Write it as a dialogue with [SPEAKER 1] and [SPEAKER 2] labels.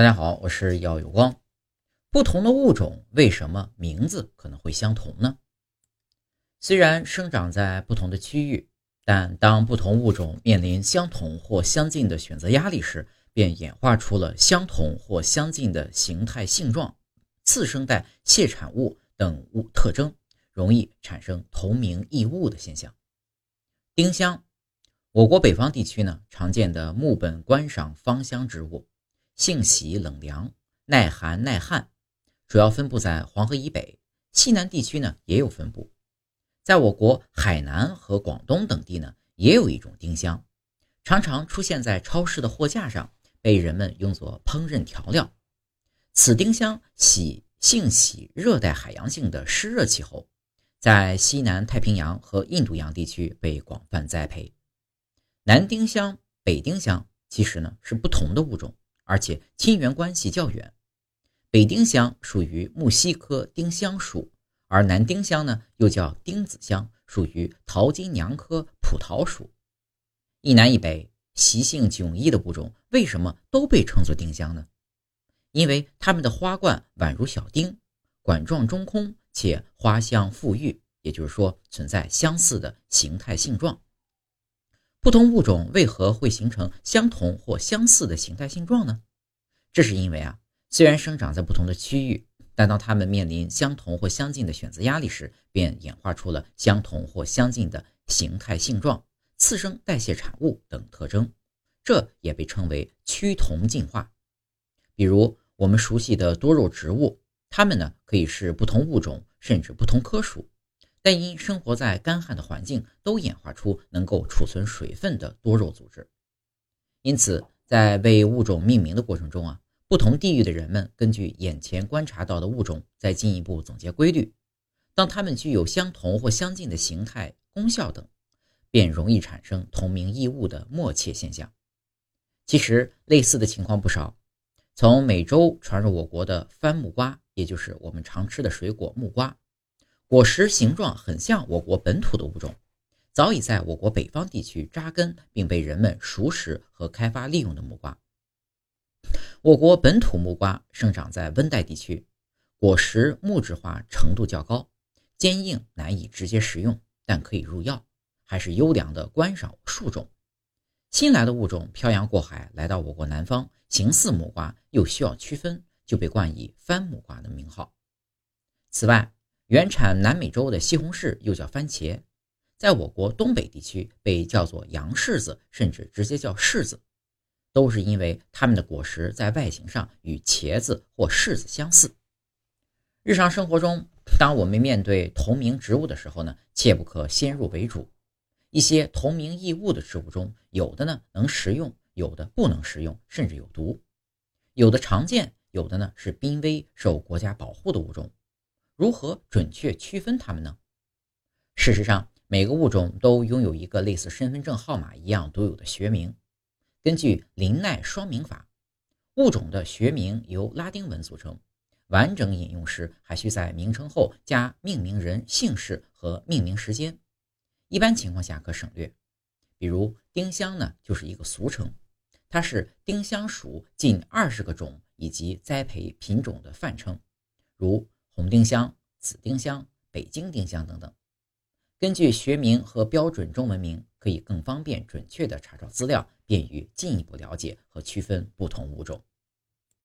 [SPEAKER 1] 大家好，我是耀有光。不同的物种为什么名字可能会相同呢？虽然生长在不同的区域，但当不同物种面临相同或相近的选择压力时，便演化出了相同或相近的形态、性状、次生代谢产物等物特征，容易产生同名异物的现象。丁香，我国北方地区呢常见的木本观赏芳香植物。性喜冷凉，耐寒耐旱，主要分布在黄河以北、西南地区呢也有分布。在我国海南和广东等地呢，也有一种丁香，常常出现在超市的货架上，被人们用作烹饪调料。此丁香喜性喜热带海洋性的湿热气候，在西南太平洋和印度洋地区被广泛栽培。南丁香、北丁香其实呢是不同的物种。而且亲缘关系较远，北丁香属于木犀科丁香属，而南丁香呢又叫丁子香，属于桃金娘科蒲桃属。一南一北，习性迥异的物种为什么都被称作丁香呢？因为它们的花冠宛如小丁，管状中空，且花香馥郁，也就是说存在相似的形态性状。不同物种为何会形成相同或相似的形态性状呢？这是因为啊，虽然生长在不同的区域，但当它们面临相同或相近的选择压力时，便演化出了相同或相近的形态性状、次生代谢产物等特征。这也被称为趋同进化。比如我们熟悉的多肉植物，它们呢可以是不同物种甚至不同科属。但因生活在干旱的环境，都演化出能够储存水分的多肉组织。因此，在为物种命名的过程中啊，不同地域的人们根据眼前观察到的物种，再进一步总结规律。当它们具有相同或相近的形态、功效等，便容易产生同名异物的默契现象。其实，类似的情况不少。从美洲传入我国的番木瓜，也就是我们常吃的水果木瓜。果实形状很像我国本土的物种，早已在我国北方地区扎根，并被人们熟识和开发利用的木瓜。我国本土木瓜生长在温带地区，果实木质化程度较高，坚硬难以直接食用，但可以入药，还是优良的观赏树种。新来的物种漂洋过海来到我国南方，形似木瓜又需要区分，就被冠以番木瓜的名号。此外，原产南美洲的西红柿又叫番茄，在我国东北地区被叫做洋柿子，甚至直接叫柿子，都是因为它们的果实在外形上与茄子或柿子相似。日常生活中，当我们面对同名植物的时候呢，切不可先入为主。一些同名异物的植物中，有的呢能食用，有的不能食用，甚至有毒；有的常见，有的呢是濒危受国家保护的物种。如何准确区分它们呢？事实上，每个物种都拥有一个类似身份证号码一样独有的学名。根据林奈双名法，物种的学名由拉丁文组成，完整引用时还需在名称后加命名人姓氏和命名时间。一般情况下可省略。比如丁香呢，就是一个俗称，它是丁香属近二十个种以及栽培品种的泛称，如。红丁香、紫丁香、北京丁香等等，根据学名和标准中文名，可以更方便准确地查找资料，便于进一步了解和区分不同物种。